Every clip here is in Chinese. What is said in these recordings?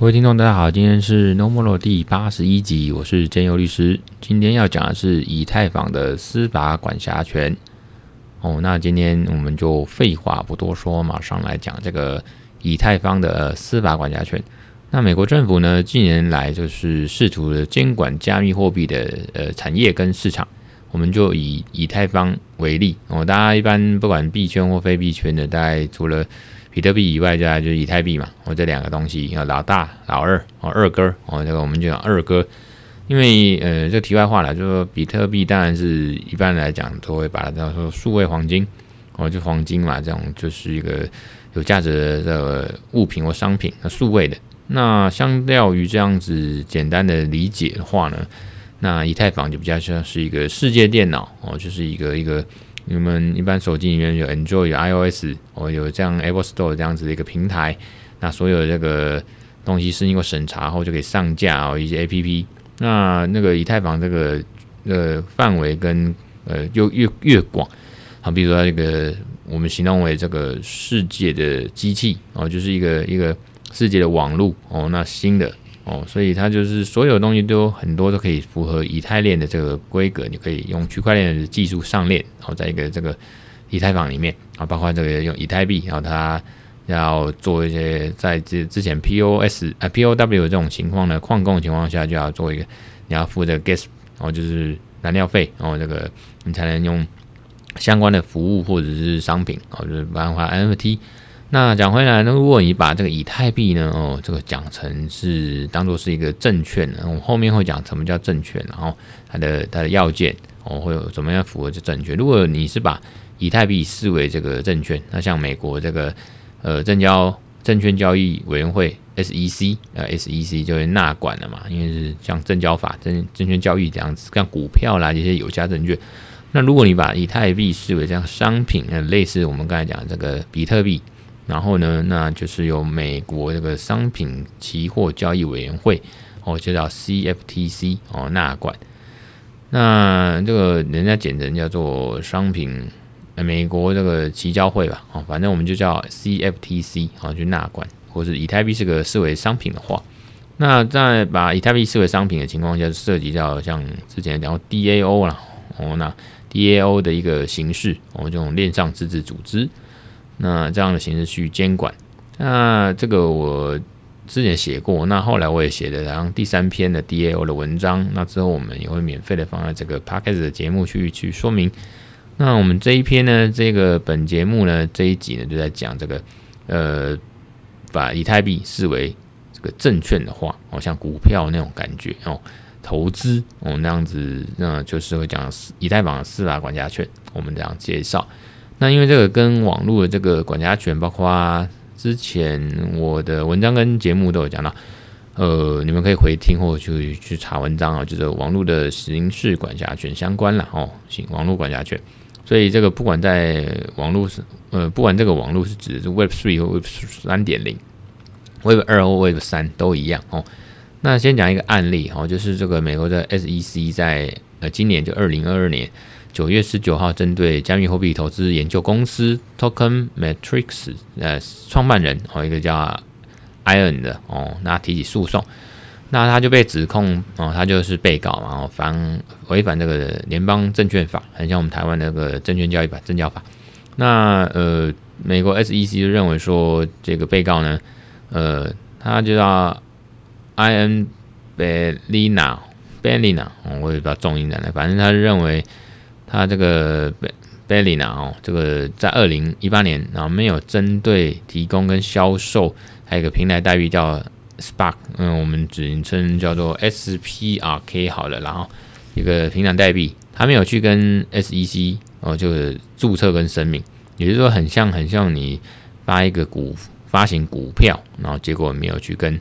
各位听众，大家好，今天是 No More 第八十一集，我是建佑律师。今天要讲的是以太坊的司法管辖权。哦，那今天我们就废话不多说，马上来讲这个以太坊的司法管辖权。那美国政府呢，近年来就是试图的监管加密货币的呃产业跟市场。我们就以以太坊为例哦，大家一般不管币圈或非币圈的，大概除了比特币以外，再来就是以太币嘛。哦，这两个东西，老大、老二哦，二哥哦，这个我们就讲二哥。因为呃，这题外话了，就说比特币当然是一般来讲都会把它叫做数位黄金哦，就黄金嘛，这种就是一个有价值的物品或商品，那数位的。那相较于这样子简单的理解的话呢，那以太坊就比较像是一个世界电脑哦，就是一个一个。你们一般手机里面有 Android 有 iOS，哦，有这样 Apple Store 这样子的一个平台，那所有这个东西是经过审查后就可以上架哦，一些 APP。那那个以太坊这个呃范围跟呃又越越广，好，比如说这个我们形容为这个世界的机器哦，就是一个一个世界的网络哦，那新的。哦，所以它就是所有东西都很多都可以符合以太链的这个规格，你可以用区块链的技术上链，然后在一个这个以太坊里面啊，包括这个用以太币，然后它要做一些在之之前 POS 啊 POW 这种情况呢，矿工的情况下就要做一个，你要付这个 gas，然后就是燃料费，然后这个你才能用相关的服务或者是商品，哦，就是包括 NFT。那讲回来呢，如果你把这个以太币呢，哦，这个讲成是当做是一个证券，我们后面会讲什么叫证券，然后它的它的要件哦，会有怎么样符合这证券。如果你是把以太币视为这个证券，那像美国这个呃证交证券交易委员会 SEC 呃 SEC 就会纳管了嘛，因为是像证交法证证券交易这样子，像股票啦这些有价证券。那如果你把以太币视为这样商品，呃，类似我们刚才讲这个比特币。然后呢，那就是由美国这个商品期货交易委员会哦，就叫 CFTC 哦纳管。那这个人家简称叫做商品，美国这个期交会吧，哦，反正我们就叫 CFTC 哦，去纳管。或是以太币是个视为商品的话，那在把以太币视为商品的情况下，涉及到像之前讲过 DAO 啦，哦，那 DAO 的一个形式哦，这种链上自治组织。那这样的形式去监管，那这个我之前写过，那后来我也写了，然后第三篇的 DAO 的文章，那之后我们也会免费的放在这个 Podcast 的节目去去说明。那我们这一篇呢，这个本节目呢这一集呢就在讲这个，呃，把以太币视为这个证券的话，哦，像股票那种感觉哦，投资哦那样子，那就是会讲以太坊的司法管辖权，我们这样介绍。那因为这个跟网络的这个管辖权，包括之前我的文章跟节目都有讲到，呃，你们可以回听或去去查文章啊，就是网络的刑事管辖权相关了哦，行，网络管辖权。所以这个不管在网络是呃，不管这个网络是指是 Web Three 或 Web 三点零，Web 二或 Web 三都一样哦。那先讲一个案例哦，就是这个美国的 SEC 在呃今年就二零二二年。九月十九号，针对加密货币投资研究公司 Token Matrix 呃创办人哦，一个叫 Iron 的哦，那提起诉讼，那他就被指控哦，他就是被告嘛，然后反违反这个联邦证券法，很像我们台湾那个证券交易法证交法。那呃，美国 SEC 就认为说，这个被告呢，呃，他就叫 Ian Belina。Belina，我也不知道重音在哪，反正他认为。他这个 Balina 哦，这个在二零一八年，然后没有针对提供跟销售，还有一个平台代币叫 Spark，嗯，我们简称叫做 SPRK 好了，然后一个平台代币，他没有去跟 SEC 哦，就是注册跟声明，也就是说很像很像你发一个股发行股票，然后结果没有去跟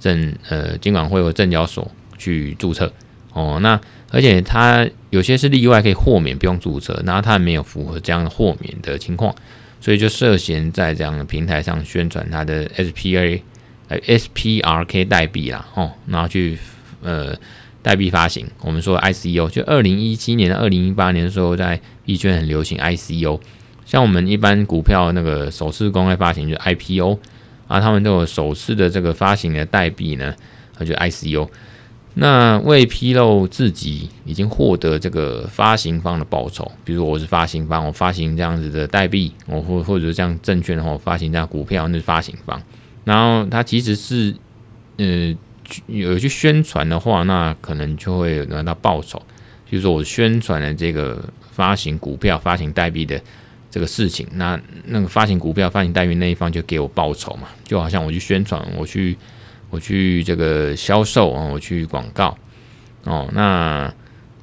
证呃监管会或证交所去注册哦，那。而且它有些是例外，可以豁免不用注册，然后它没有符合这样的豁免的情况，所以就涉嫌在这样的平台上宣传它的 SPA 呃 SPRK 代币啦，哦，然后去呃代币发行，我们说 ICO，就二零一七年二零一八年的时候，在币圈很流行 ICO，像我们一般股票那个首次公开发行就 IPO 啊，他们都有首次的这个发行的代币呢，就 ICO。那未披露自己已经获得这个发行方的报酬，比如我是发行方，我发行这样子的代币，我或或者这样证券的话，我发行这样股票，那是发行方。然后他其实是呃有去宣传的话，那可能就会拿到报酬。就是说我宣传了这个发行股票、发行代币的这个事情，那那个发行股票、发行代币那一方就给我报酬嘛，就好像我去宣传，我去。我去这个销售啊，我去广告哦。那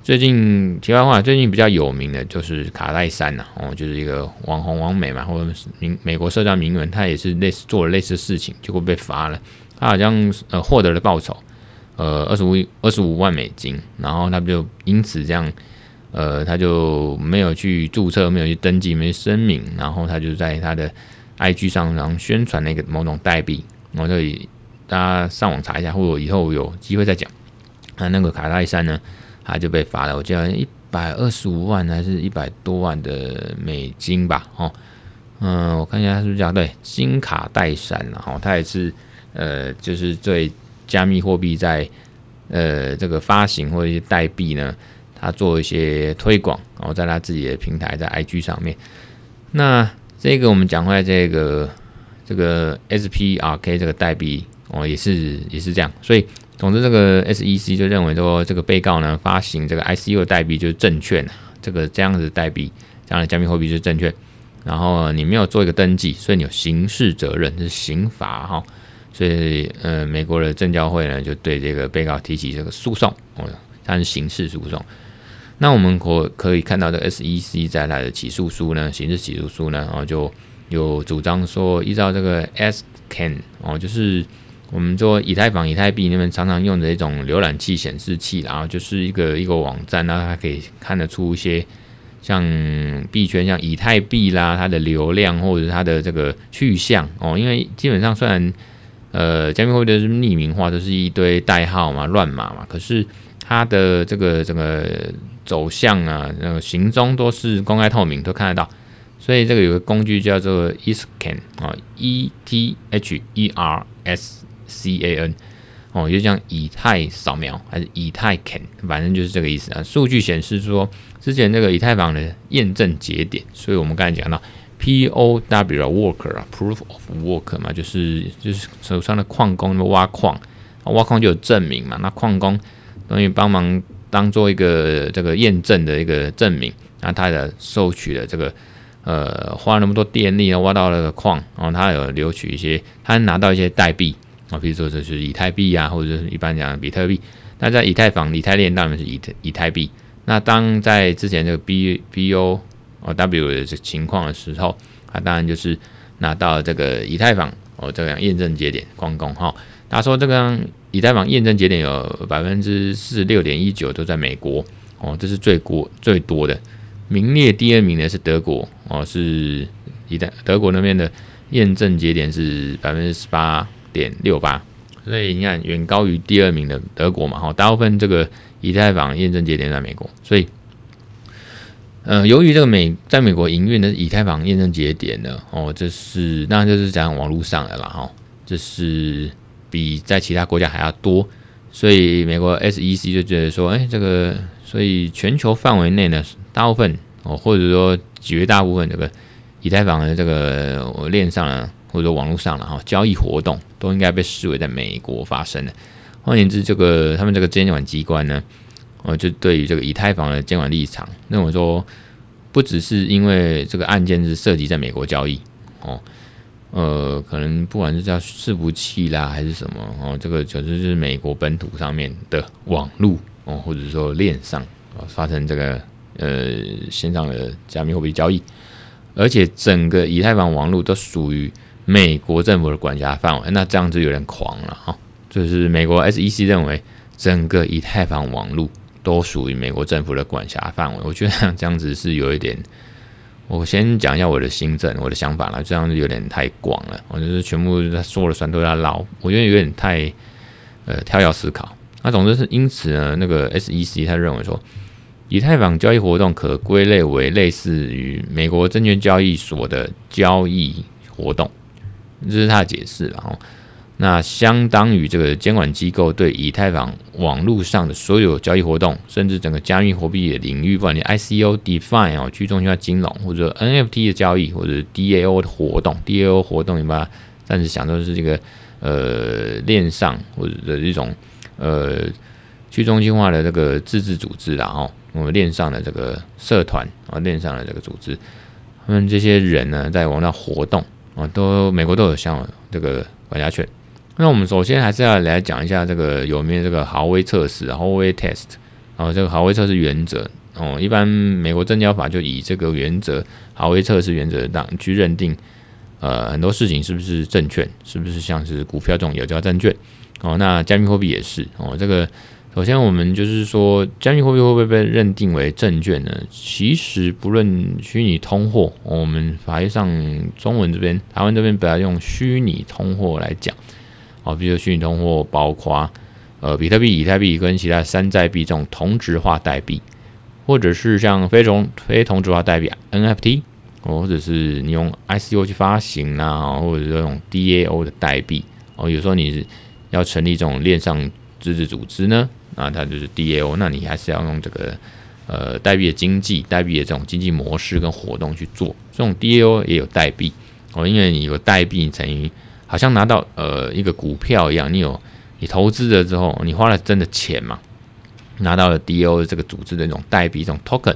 最近题外话，最近比较有名的就是卡戴珊呐，哦，就是一个网红王美嘛，或者是名美国社交名媛，他也是类似做了类似的事情，结果被罚了。他好像呃获得了报酬，呃二十五二十五万美金，然后他就因此这样，呃他就没有去注册，没有去登记，没有声明，然后他就在他的 IG 上然后宣传那个某种代币，然后这里。大家上网查一下，或者以后有机会再讲。那那个卡戴珊呢，他就被罚了，我记得一百二十五万还是一百多万的美金吧？哦，嗯，我看一下他是不是叫对金卡戴珊了？哈，他也是呃，就是对加密货币在呃这个发行或者一些代币呢，他做一些推广，然后在他自己的平台在 IG 上面。那这个我们讲回来，这个这个 SPRK 这个代币。哦，也是也是这样，所以总之这个 SEC 就认为说，这个被告呢发行这个 ICO 的代币就是证券，这个这样子代币，这样的加密货币就是证券，然后你没有做一个登记，所以你有刑事责任，是刑罚哈，所以呃，美国的证交会呢就对这个被告提起这个诉讼，哦，它是刑事诉讼。那我们可可以看到，这 SEC 在它的起诉书呢，刑事起诉书呢，然后就有主张说，依照这个 SCAN 哦，就是。我们做以太坊、以太币那边常常用的一种浏览器、显示器，然后就是一个一个网站，然后它可以看得出一些像币圈、像以太币啦，它的流量或者它的这个去向哦。因为基本上虽然呃加密货币都是匿名化，都是一堆代号嘛、乱码嘛，可是它的这个这个走向啊、那个行踪都是公开透明，都看得到。所以这个有个工具叫做 Etherscan 啊，E T H E R S。C A N 哦，就像以太扫描还是以太 can，反正就是这个意思啊。数据显示说，之前这个以太坊的验证节点，所以我们刚才讲到 P O W worker 啊，proof of work 嘛，就是就是手上的矿工挖矿，挖矿就有证明嘛。那矿工等于帮忙当做一个这个验证的一个证明，那他的收取的这个呃花了那么多电力啊，挖到了个矿，然后他有留取一些，他拿到一些代币。啊，比如说这是以太币啊，或者是一般讲比特币。那在以太坊、以太链当然是以以太币。那当在之前这个 B B O 哦 W 的这情况的时候，啊当然就是拿到这个以太坊哦这样验证节点矿工哈。他说这个以太坊验证节点有百分之四十六点一九都在美国哦，这是最国最多的。名列第二名的是德国哦，是以太德国那边的验证节点是百分之十八。点六八，所以你看远高于第二名的德国嘛，哈，大部分这个以太坊验证节点在美国，所以，呃，由于这个美在美国营运的以太坊验证节点呢，哦，这是那就是讲网络上的了哈，这是比在其他国家还要多，所以美国 SEC 就觉得说，哎，这个，所以全球范围内呢，大部分哦，或者说绝大部分这个以太坊的这个链上呢。或者网络上了哈，交易活动都应该被视为在美国发生的。换言之，这个他们这个监管机关呢，呃，就对于这个以太坊的监管立场，认为说不只是因为这个案件是涉及在美国交易哦，呃，可能不管是叫伺服器啦还是什么哦，这个就是美国本土上面的网络哦，或者说链上啊发生这个呃线上的加密货币交易，而且整个以太坊网络都属于。美国政府的管辖范围，那这样子有点狂了哈。就是美国 SEC 认为整个以太坊网络都属于美国政府的管辖范围，我觉得这样子是有一点。我先讲一下我的心政，我的想法了，这样子有点太广了。我就是全部说了算都要捞，我觉得有点太呃跳跃思考。那总之是因此呢，那个 SEC 他认为说，以太坊交易活动可归类为类似于美国证券交易所的交易活动。这是他的解释，然后那相当于这个监管机构对以太坊网络上的所有交易活动，甚至整个加密货币的领域，不管你 ICO、Define 哦，去中心化金融，或者 NFT 的交易，或者 DAO 的活动，DAO 活动你把它暂时想成是这个呃链上或者的一种呃去中心化的这个自治组织然后我们链上的这个社团啊，链上的这个组织，他们这些人呢，在网上活动啊，都美国都有像这个管辖权。那我们首先还是要来讲一下这个有没有这个豪威测试豪威 Test，然后这个豪威测试原则哦，一般美国证交法就以这个原则，豪威测试原则当去认定，呃，很多事情是不是证券，是不是像是股票这种有价证券哦，那加密货币也是哦，这个首先我们就是说，加密货币会不会被认定为证券呢？其实不论虚拟通货，我们法律上中文这边，台湾这边不要用虚拟通货来讲。哦，比如虚拟通货包括呃比特币、以太币跟其他山寨币这种同质化代币，或者是像非同非同质化代币 NFT，或者是你用 ICO 去发行啊，或者是这种 DAO 的代币哦，有时候你要成立这种链上自治组织呢，啊，它就是 DAO，那你还是要用这个呃代币的经济、代币的这种经济模式跟活动去做，这种 DAO 也有代币哦，因为你有代币等于。好像拿到呃一个股票一样，你有你投资了之后，你花了真的钱嘛？拿到了 DAO 这个组织的那种代币，这种 token，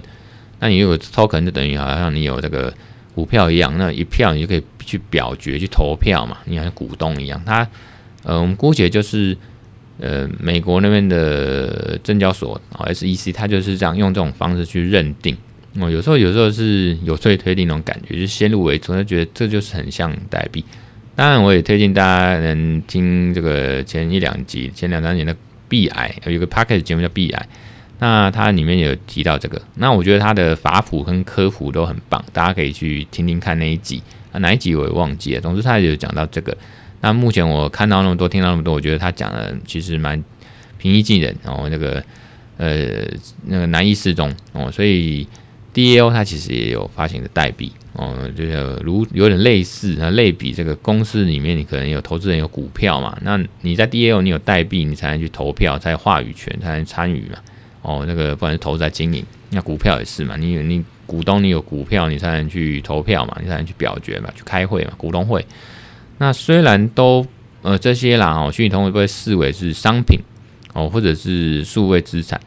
那你有 token 就等于好像你有这个股票一样，那一票你就可以去表决去投票嘛，你像股东一样。它呃，我们姑且就是呃美国那边的证交所啊 SEC，它就是这样用这种方式去认定。哦，有时候有时候是有罪推定那种感觉，就先入为主，他觉得这就是很像代币。当然，我也推荐大家能听这个前一两集、前两三年的币癌，有一个 podcast 节目叫币癌，那它里面有提到这个。那我觉得它的法普跟科普都很棒，大家可以去听听看那一集啊，哪一集我也忘记了。总之，他有讲到这个。那目前我看到那么多，听到那么多，我觉得他讲的其实蛮平易近人然哦，那个呃那个难易适中哦，所以 DAO 它其实也有发行的代币。哦，就是如有点类似，那类比这个公司里面，你可能有投资人有股票嘛？那你在 DAO 你有代币，你才能去投票，才有话语权，才能参与嘛？哦，那个不管是投资在经营，那股票也是嘛？你你股东你有股票，你才能去投票嘛？你才能去表决嘛？去开会嘛？股东会。那虽然都呃这些啦，哦，虚拟通会被视为是商品哦，或者是数位资产，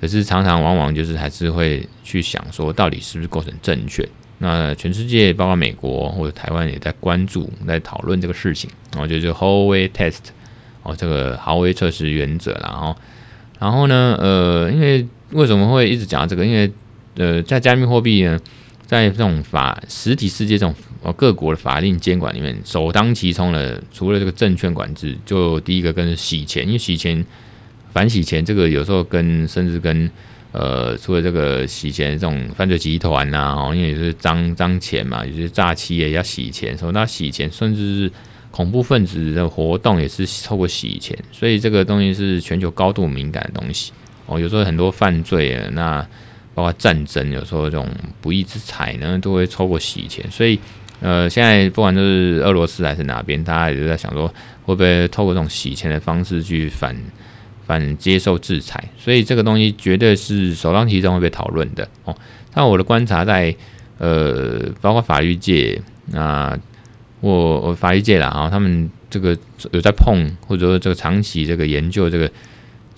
可是常常往往就是还是会去想说，到底是不是构成证券？那全世界包括美国或者台湾也在关注、在讨论这个事情，然后就是 Howey Test 哦，这个豪威测试原则，然后，然后呢，呃，因为为什么会一直讲到这个？因为呃，在加密货币呢，在这种法实体世界这种各国的法令监管里面，首当其冲的，除了这个证券管制，就第一个跟洗钱，因为洗钱、反洗钱这个有时候跟甚至跟呃，除了这个洗钱这种犯罪集团呐，哦，因为也是脏脏钱嘛，有些诈欺也要洗钱，说那洗钱，甚至是恐怖分子的活动也是透过洗钱，所以这个东西是全球高度敏感的东西哦。有时候很多犯罪啊，那包括战争，有时候这种不义之财呢，都会透过洗钱。所以，呃，现在不管就是俄罗斯还是哪边，大家也都在想说，会不会透过这种洗钱的方式去反。反接受制裁，所以这个东西绝对是首当其冲会被讨论的哦。但我的观察在，呃，包括法律界，那我我法律界啦，啊，他们这个有在碰，或者说这个长期这个研究这个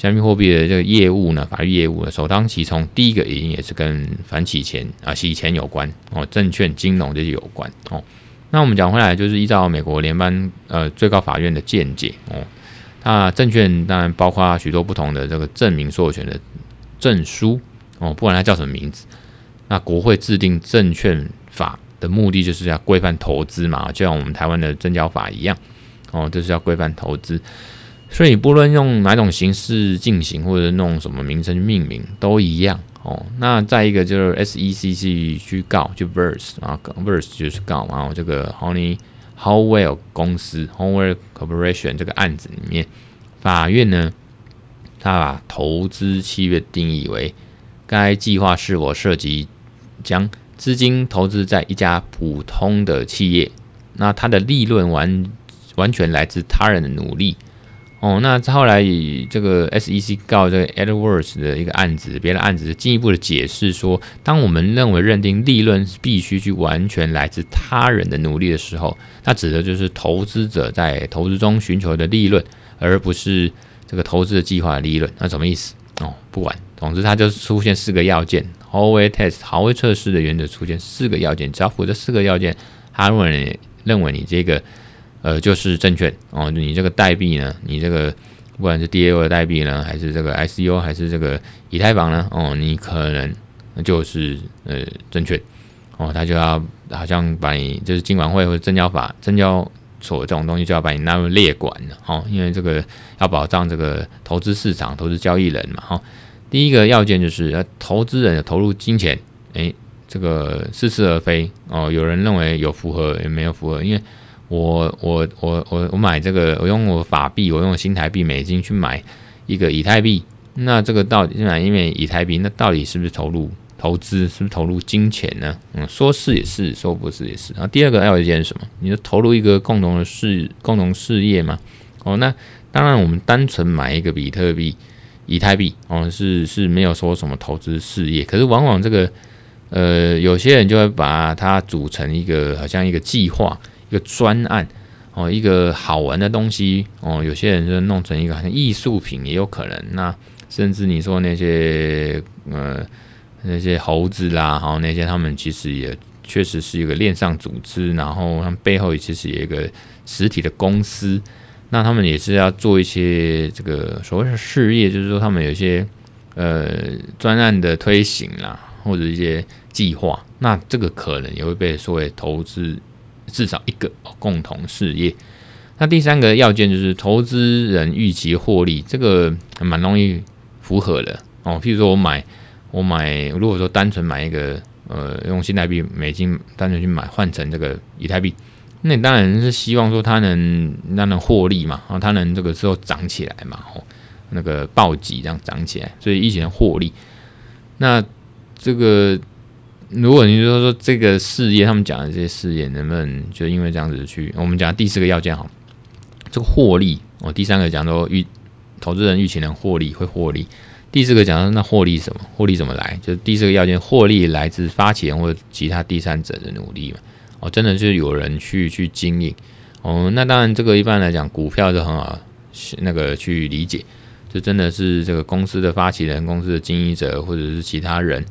加密货币的这个业务呢，法律业务呢，首当其冲，第一个原因也是跟反洗钱啊、洗钱有关哦，证券、金融这些有关哦。那我们讲回来，就是依照美国联邦呃最高法院的见解哦。那证券当然包括许多不同的这个证明所有权的证书哦，不管它叫什么名字。那国会制定证券法的目的就是要规范投资嘛，就像我们台湾的证交法一样哦，就是要规范投资。所以不论用哪种形式进行，或者弄什么名称命名都一样哦。那再一个就是 SEC 去告，就 Verse 啊，Verse 就是告，然后这个 Honey Howwell 公司 Howell Corporation 这个案子里面，法院呢，他把投资契约定义为该计划是否涉及将资金投资在一家普通的企业那它的利润完完全来自他人的努力。哦，那后来以这个 SEC 告这个 Edwards 的一个案子，别的案子进一步的解释说，当我们认为认定利润必须去完全来自他人的努力的时候，那指的就是投资者在投资中寻求的利润，而不是这个投资的计划的利润。那什么意思？哦，不管，总之它就出现四个要件，Howey Test 豪威测试的原则出现四个要件，只要符合这四个要件，他认为认为你这个。呃，就是证券哦，你这个代币呢，你这个不管是 DAO 的代币呢，还是这个 ICO，还是这个以太坊呢，哦，你可能就是呃证券哦，他就要好像把你就是金管会或者证交法、证交所这种东西就要把你纳入列管了哦，因为这个要保障这个投资市场、投资交易人嘛哈、哦。第一个要件就是要，投资人有投入金钱，诶，这个似是而非哦，有人认为有符合，也没有符合，因为。我我我我我买这个，我用我法币，我用新台币美金去买一个以太币，那这个到底买因为以太币，那到底是不是投入投资，是不是投入金钱呢？嗯，说是也是，说不是也是。然后第二个要一件什么？你就投入一个共同的事，共同事业嘛。哦，那当然我们单纯买一个比特币、以太币，哦，是是没有说什么投资事业，可是往往这个呃，有些人就会把它组成一个好像一个计划。一个专案哦，一个好玩的东西哦，有些人就弄成一个好像艺术品也有可能。那甚至你说那些呃那些猴子啦，然后那些他们其实也确实是一个链上组织，然后他们背后其实有一个实体的公司。那他们也是要做一些这个所谓的事业，就是说他们有一些呃专案的推行啦，或者一些计划。那这个可能也会被说为投资。至少一个共同事业。那第三个要件就是投资人预期获利，这个还蛮容易符合的哦。譬如说我买，我买，如果说单纯买一个，呃，用新台币美金单纯去买换成这个以太币，那当然是希望说它能让能获利嘛，然后它能这个时候涨起来嘛，哦，那个暴击这样涨起来，所以一起能获利。那这个。如果你说说这个事业，他们讲的这些事业能不能就因为这样子去？我们讲第四个要件哈，这个获利哦。第三个讲说预投资人预期能获利会获利，第四个讲说那获利什么？获利怎么来？就是第四个要件，获利来自发起人或者其他第三者的努力嘛。哦，真的是有人去去经营哦。那当然这个一般来讲股票是很好那个去理解，就真的是这个公司的发起人、公司的经营者或者是其他人。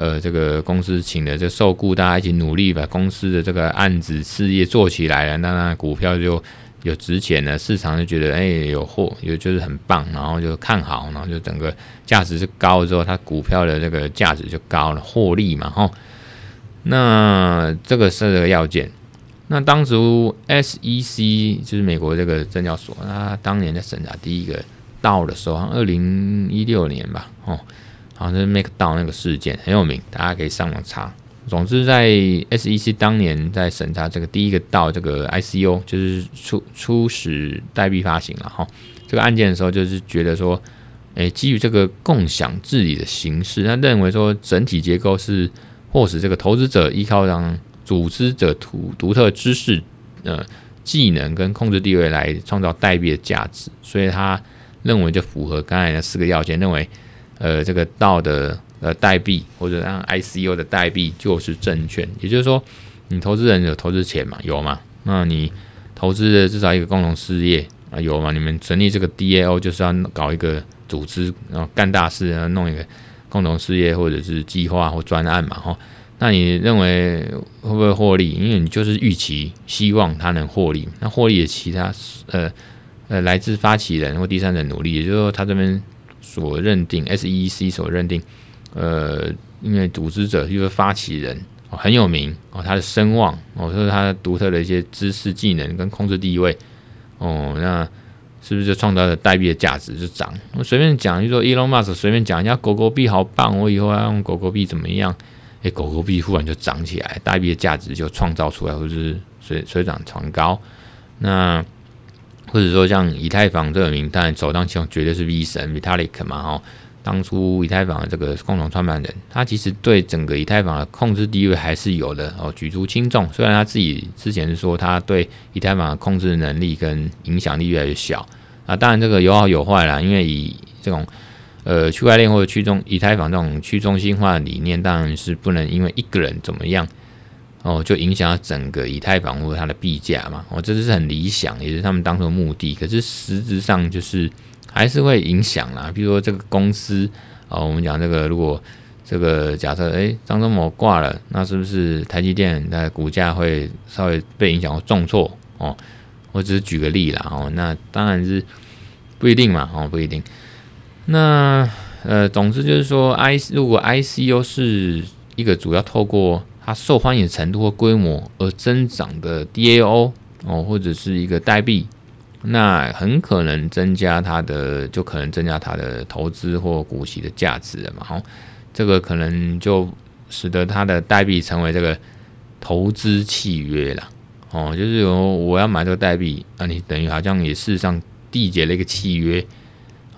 呃，这个公司请的这受雇，大家一起努力把公司的这个案子事业做起来了，那那股票就有值钱了，市场就觉得哎有货，有就是很棒，然后就看好，然后就整个价值是高之后，它股票的这个价值就高了，获利嘛，吼。那这个是这个要件。那当初 SEC 就是美国这个证交所，那当年在审查第一个到的时候，二零一六年吧，哦。好像是 MakerDAO 那个事件很有名，大家可以上网查。总之，在 SEC 当年在审查这个第一个到这个 ICO，就是初初始代币发行了哈。这个案件的时候，就是觉得说，诶，基于这个共享治理的形式，他认为说整体结构是迫使这个投资者依靠让组织者独独特知识、呃技能跟控制地位来创造代币的价值，所以他认为就符合刚才的四个要件，认为。呃，这个道的呃代币或者让 ICO 的代币就是证券，也就是说，你投资人有投资钱嘛？有嘛？那你投资的至少一个共同事业啊，有嘛？你们成立这个 DAO 就是要搞一个组织，然后干大事，然后弄一个共同事业或者是计划或专案嘛？哈，那你认为会不会获利？因为你就是预期希望它能获利，那获利的其他呃呃来自发起人或第三者努力，也就是说他这边。所认定，SEC 所认定，呃，因为组织者就是发起人哦，很有名哦，他的声望哦，说他独特的一些知识技能跟控制地位哦，那是不是就创造了代币的价值就涨？我随便讲，就说 Elon Musk 随便讲人家狗狗币好棒，我以后要用狗狗币怎么样？诶，狗狗币忽然就涨起来，代币的价值就创造出来，或者是水水涨船高，那。或者说像以太坊这个名，单首当其冲绝对是 V 神 Vitalik 嘛，哈，当初以太坊的这个共同创办人，他其实对整个以太坊的控制地位还是有的哦，举足轻重。虽然他自己之前说他对以太坊的控制能力跟影响力越来越小啊，当然这个有好有坏啦，因为以这种呃区块链或者去中以太坊这种去中心化的理念，当然是不能因为一个人怎么样哦，就影响到整个以太坊或者它的币价嘛。哦，这是很理想，也是他们当初的目的。可是实质上就是。还是会影响啦，比如说这个公司啊，我们讲这个，如果这个假设诶张忠谋挂了，那是不是台积电的股价会稍微被影响或重挫哦？我只是举个例啦哦，那当然是不一定嘛哦，不一定。那呃，总之就是说，I 如果 ICO 是一个主要透过它受欢迎程度或规模而增长的 DAO 哦，或者是一个代币。那很可能增加它的，就可能增加它的投资或股息的价值了嘛？吼，这个可能就使得它的代币成为这个投资契约了。哦，就是我我要买这个代币，那你等于好像也事实上缔结了一个契约。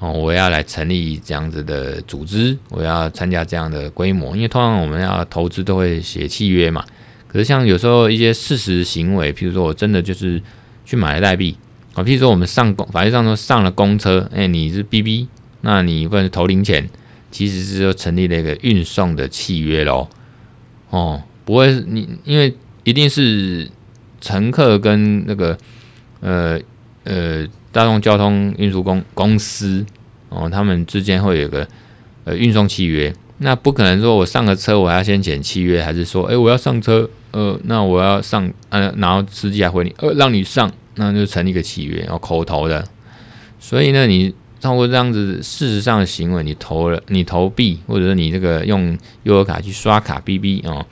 哦，我要来成立这样子的组织，我要参加这样的规模，因为通常我们要投资都会写契约嘛。可是像有时候一些事实行为，譬如说我真的就是去买了代币。啊，譬如说我们上公，法律上说上了公车，哎、你是 BB，那你不能投零钱，其实是说成立了一个运送的契约喽。哦，不会你，因为一定是乘客跟那个呃呃大众交通运输公公司哦，他们之间会有个呃运送契约，那不可能说我上个车我要先签契约，还是说诶、我要上车，呃，那我要上，呃，然后司机还回你，呃，让你上。那就成立一个契约，然后口头的。所以呢，你通过这样子事实上的行为，你投了，你投币，或者是你这个用悠游卡去刷卡 BB 哦，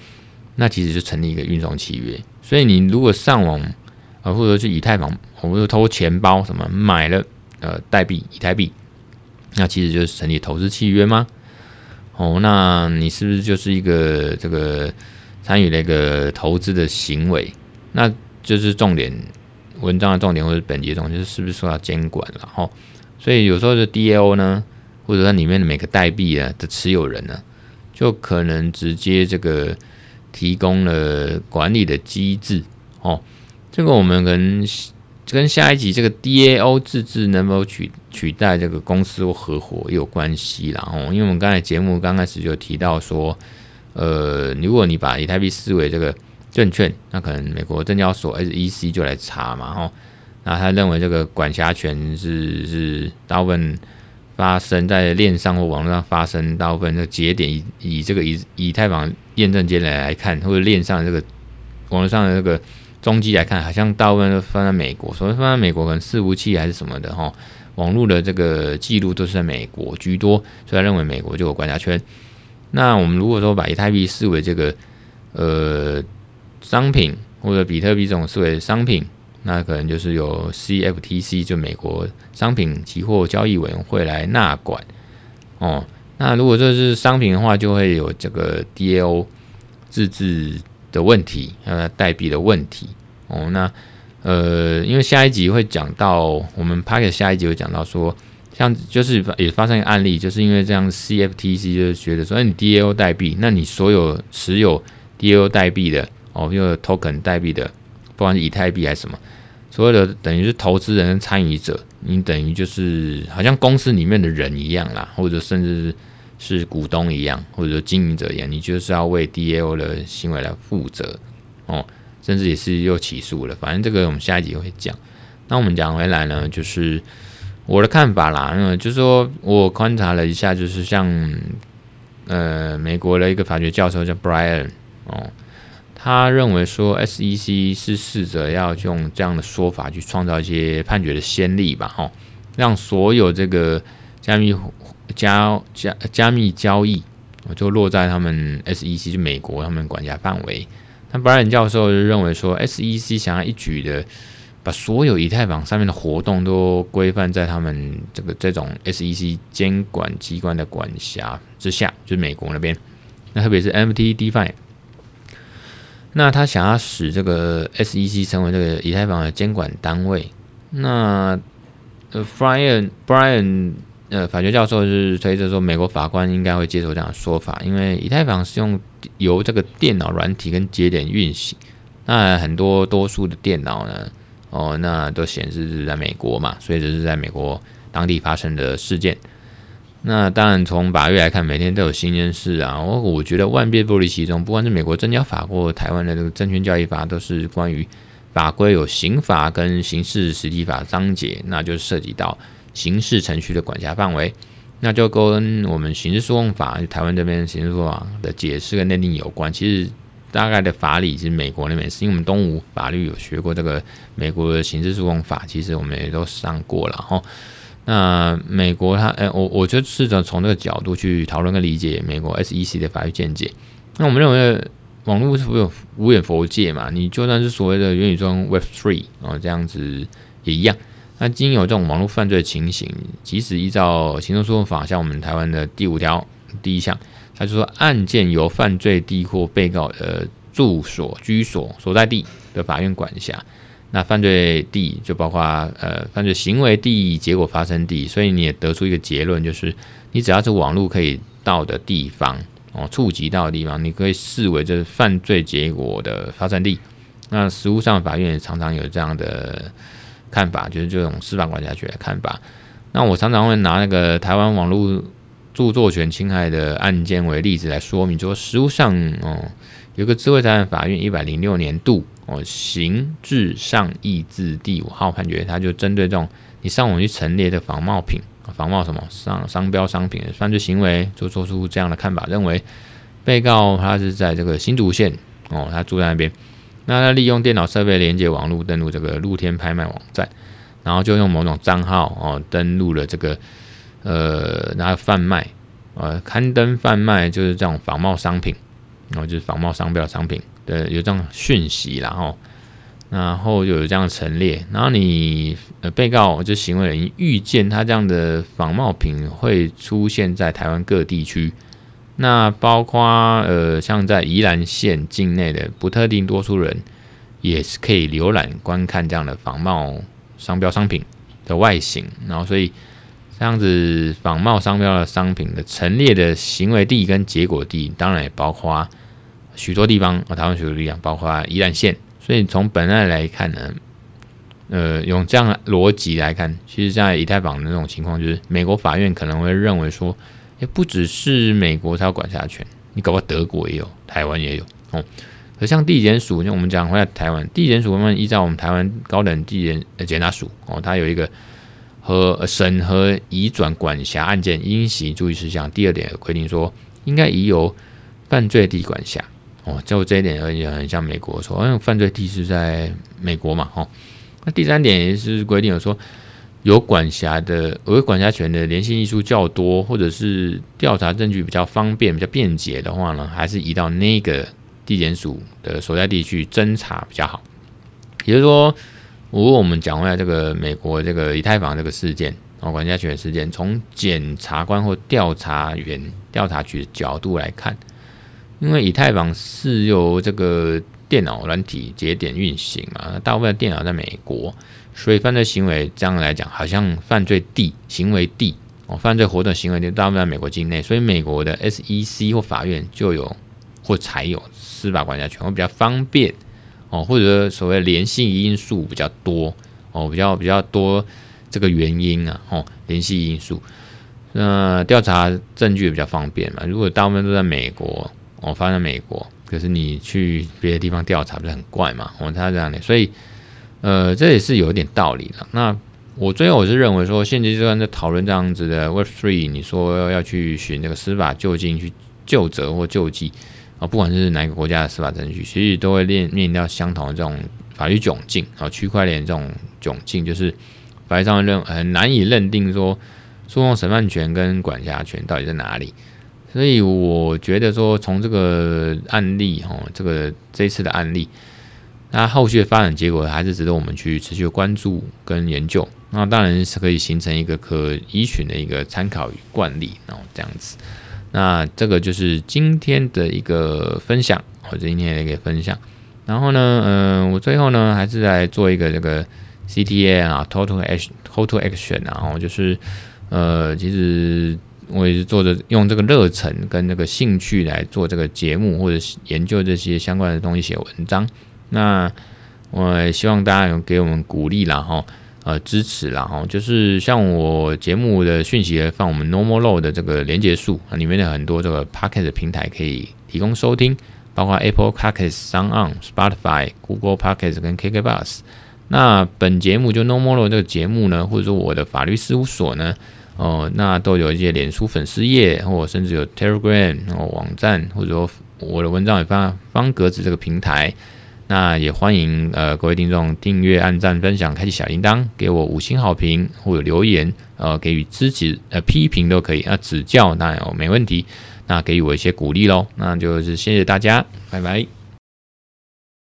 那其实就成立一个运送契约。所以你如果上网啊，或者去以太坊，或者偷钱包什么买了呃代币以太币，那其实就是成立投资契约吗？哦，那你是不是就是一个这个参与了一个投资的行为？那就是重点。文章的重点或者本节重点就是是不是受到监管了哈？所以有时候的 DAO 呢，或者它里面的每个代币啊的持有人呢，就可能直接这个提供了管理的机制哦。这个我们跟跟下一集这个 DAO 自治能否取取代这个公司或合伙有关系啦哦。因为我们刚才节目刚开始就提到说，呃，如果你把以太币视为这个。证券，那可能美国证交所 SEC 就来查嘛，哦，那他认为这个管辖权是是大部分发生在链上或网络上发生，大部分的节点以以这个以以太坊验证节点来看，或者链上这个网络上的这个踪迹来看，好像大部分都放在美国，所以放在美国可能伺服器还是什么的，哈，网络的这个记录都是在美国居多，所以他认为美国就有管辖权。那我们如果说把以太币视为这个，呃。商品或者比特币这种视为商品，那可能就是由 CFTC 就美国商品期货交易委员会来纳管哦。那如果这是商品的话，就会有这个 DAO 自治的问题，呃代币的问题哦。那呃，因为下一集会讲到，我们拍的下一集会讲到说，像就是也发生一个案例，就是因为这样 CFTC 就是觉得说，哎，你 DAO 代币，那你所有持有 DAO 代币的。哦，因为 token 代币的，不管是以太币还是什么，所有的等于是投资人参与者，你等于就是好像公司里面的人一样啦，或者甚至是是股东一样，或者说经营者一样，你就是要为 DAO 的行为来负责哦，甚至也是又起诉了。反正这个我们下一集会讲。那我们讲回来呢，就是我的看法啦，嗯，就是说我观察了一下，就是像呃美国的一个法学教授叫 Brian 哦。他认为说，SEC 是试着要用这样的说法去创造一些判决的先例吧，哦，让所有这个加密加加加密交易，就落在他们 SEC 就美国他们管辖范围。那布莱恩教授就认为说，SEC 想要一举的把所有以太坊上面的活动都规范在他们这个这种 SEC 监管机关的管辖之下，就是美国那边。那特别是 MT DeFi，。那他想要使这个 SEC 成为这个以太坊的监管单位，那呃，Brian Brian 呃法学教授是推测说，美国法官应该会接受这样的说法，因为以太坊是用由这个电脑软体跟节点运行，那很多多数的电脑呢，哦，那都显示是在美国嘛，所以这是在美国当地发生的事件。那当然，从法律来看，每天都有新鲜事啊。我我觉得万变不离其宗，不管是美国证交法或台湾的这个证券交易法，都是关于法规有刑法跟刑事实体法章节，那就涉及到刑事程序的管辖范围，那就跟我们刑事诉讼法台湾这边刑事诉讼法的解释跟内定有关。其实大概的法理是美国那边，是因为我们东吴法律有学过这个美国的刑事诉讼法，其实我们也都上过了哈。那美国它，哎，我我就试着从这个角度去讨论跟理解美国 SEC 的法律见解。那我们认为网络是不有无远弗届嘛？你就算是所谓的元宇宙 Web Three 啊，这样子也一样。那经有这种网络犯罪情形，即使依照刑事诉讼法，像我们台湾的第五条第一项，他就说案件由犯罪地或被告的住所、居所所在地的法院管辖。那犯罪地就包括呃犯罪行为地、结果发生地，所以你也得出一个结论，就是你只要是网络可以到的地方哦，触及到的地方，你可以视为这是犯罪结果的发生地。那实务上法院也常常有这样的看法，就是这种司法管辖权的看法。那我常常会拿那个台湾网络著作权侵害的案件为例子来说明，说实务上哦，有个智慧财产法院一百零六年度。哦，刑至上易字第五号判决，他就针对这种你上网去陈列的仿冒品、仿冒什么商商标商品的犯罪行为，就做出这样的看法，认为被告他是在这个新竹县哦，他住在那边，那他利用电脑设备连接网络登录这个露天拍卖网站，然后就用某种账号哦登录了这个呃，然后贩卖呃刊登贩卖就是这种仿冒商品，然后就是仿冒商标商品。呃，有这样讯息，然后，然后就有这样陈列，然后你呃被告就行为人预见他这样的仿冒品会出现在台湾各地区，那包括呃像在宜兰县境内的不特定多数人也是可以浏览观看这样的仿冒商标商品的外形，然后所以这样子仿冒商标的商品的陈列的行为地跟结果地，当然也包括。许多地方啊，台湾许多地方，包括宜兰县，所以从本案来看呢，呃，用这样逻辑来看，其实，在以太坊的那种情况，就是美国法院可能会认为说，也不只是美国才有管辖权，你搞个德国也有，台湾也有哦。可像地检署，就我们讲回来台湾地检署，我们依照我们台湾高等地检检察署哦，它有一个和审核移转管辖案件应行注意事项第二点规定说，应该移由犯罪地管辖。哦，就这一点而言，很像美国说，因为犯罪地是在美国嘛，哦，那第三点也是规定有说，有管辖的、有管辖权的联系艺术较多，或者是调查证据比较方便、比较便捷的话呢，还是移到那个地检署的所在地去侦查比较好。也就是说，如果我们讲回来这个美国这个以太坊这个事件，哦，管辖权事件，从检察官或调查员、调查局的角度来看。因为以太坊是由这个电脑软体节点运行嘛，大部分的电脑在美国，所以犯罪行为这样来讲，好像犯罪地、行为地哦，犯罪活动行为地大部分在美国境内，所以美国的 SEC 或法院就有或才有司法管辖权，会比较方便哦，或者所谓联系因素比较多哦，比较比较多这个原因啊，哦，联系因素，那调查证据也比较方便嘛，如果大部分都在美国。我发现美国，可是你去别的地方调查不是很怪嘛？我他这样的，所以呃，这也是有一点道理的。那我最后我是认为说，现阶段在讨论这样子的 Web Three，你说要去寻这个司法究竟去究责或救济啊，不管是哪个国家的司法程序，其实都会面面临到相同的这种法律窘境啊。区块链这种窘境，就是法律上认很难以认定说诉讼审判权跟管辖权到底在哪里。所以我觉得说，从这个案例哈，这个这次的案例，那后续的发展结果还是值得我们去持续关注跟研究。那当然是可以形成一个可依循的一个参考与惯例，然后这样子。那这个就是今天的一个分享，或者今天的一个分享。然后呢，嗯，我最后呢还是来做一个这个 CTA 啊，Total Action，Total Action，然后就是。呃，其实我也是做着用这个热忱跟那个兴趣来做这个节目，或者研究这些相关的东西写文章。那我希望大家有给我们鼓励啦哈，呃，支持啦哈。就是像我节目的讯息放我们 normal row 的这个连结数啊，里面的很多这个 Pocket 平台可以提供收听，包括 Apple Pocket、Sound On、Spotify、Google pockets 跟 KKBox。那本节目就 normal row 这个节目呢，或者说我的法律事务所呢。哦，那都有一些脸书粉丝页，或甚至有 Telegram 哦网站，或者说我的文章也放方格子这个平台。那也欢迎呃各位听众订阅、按赞、分享、开启小铃铛，给我五星好评或者留言，呃给予支持呃批评都可以，那指教那哦没问题，那给予我一些鼓励喽。那就是谢谢大家，拜拜。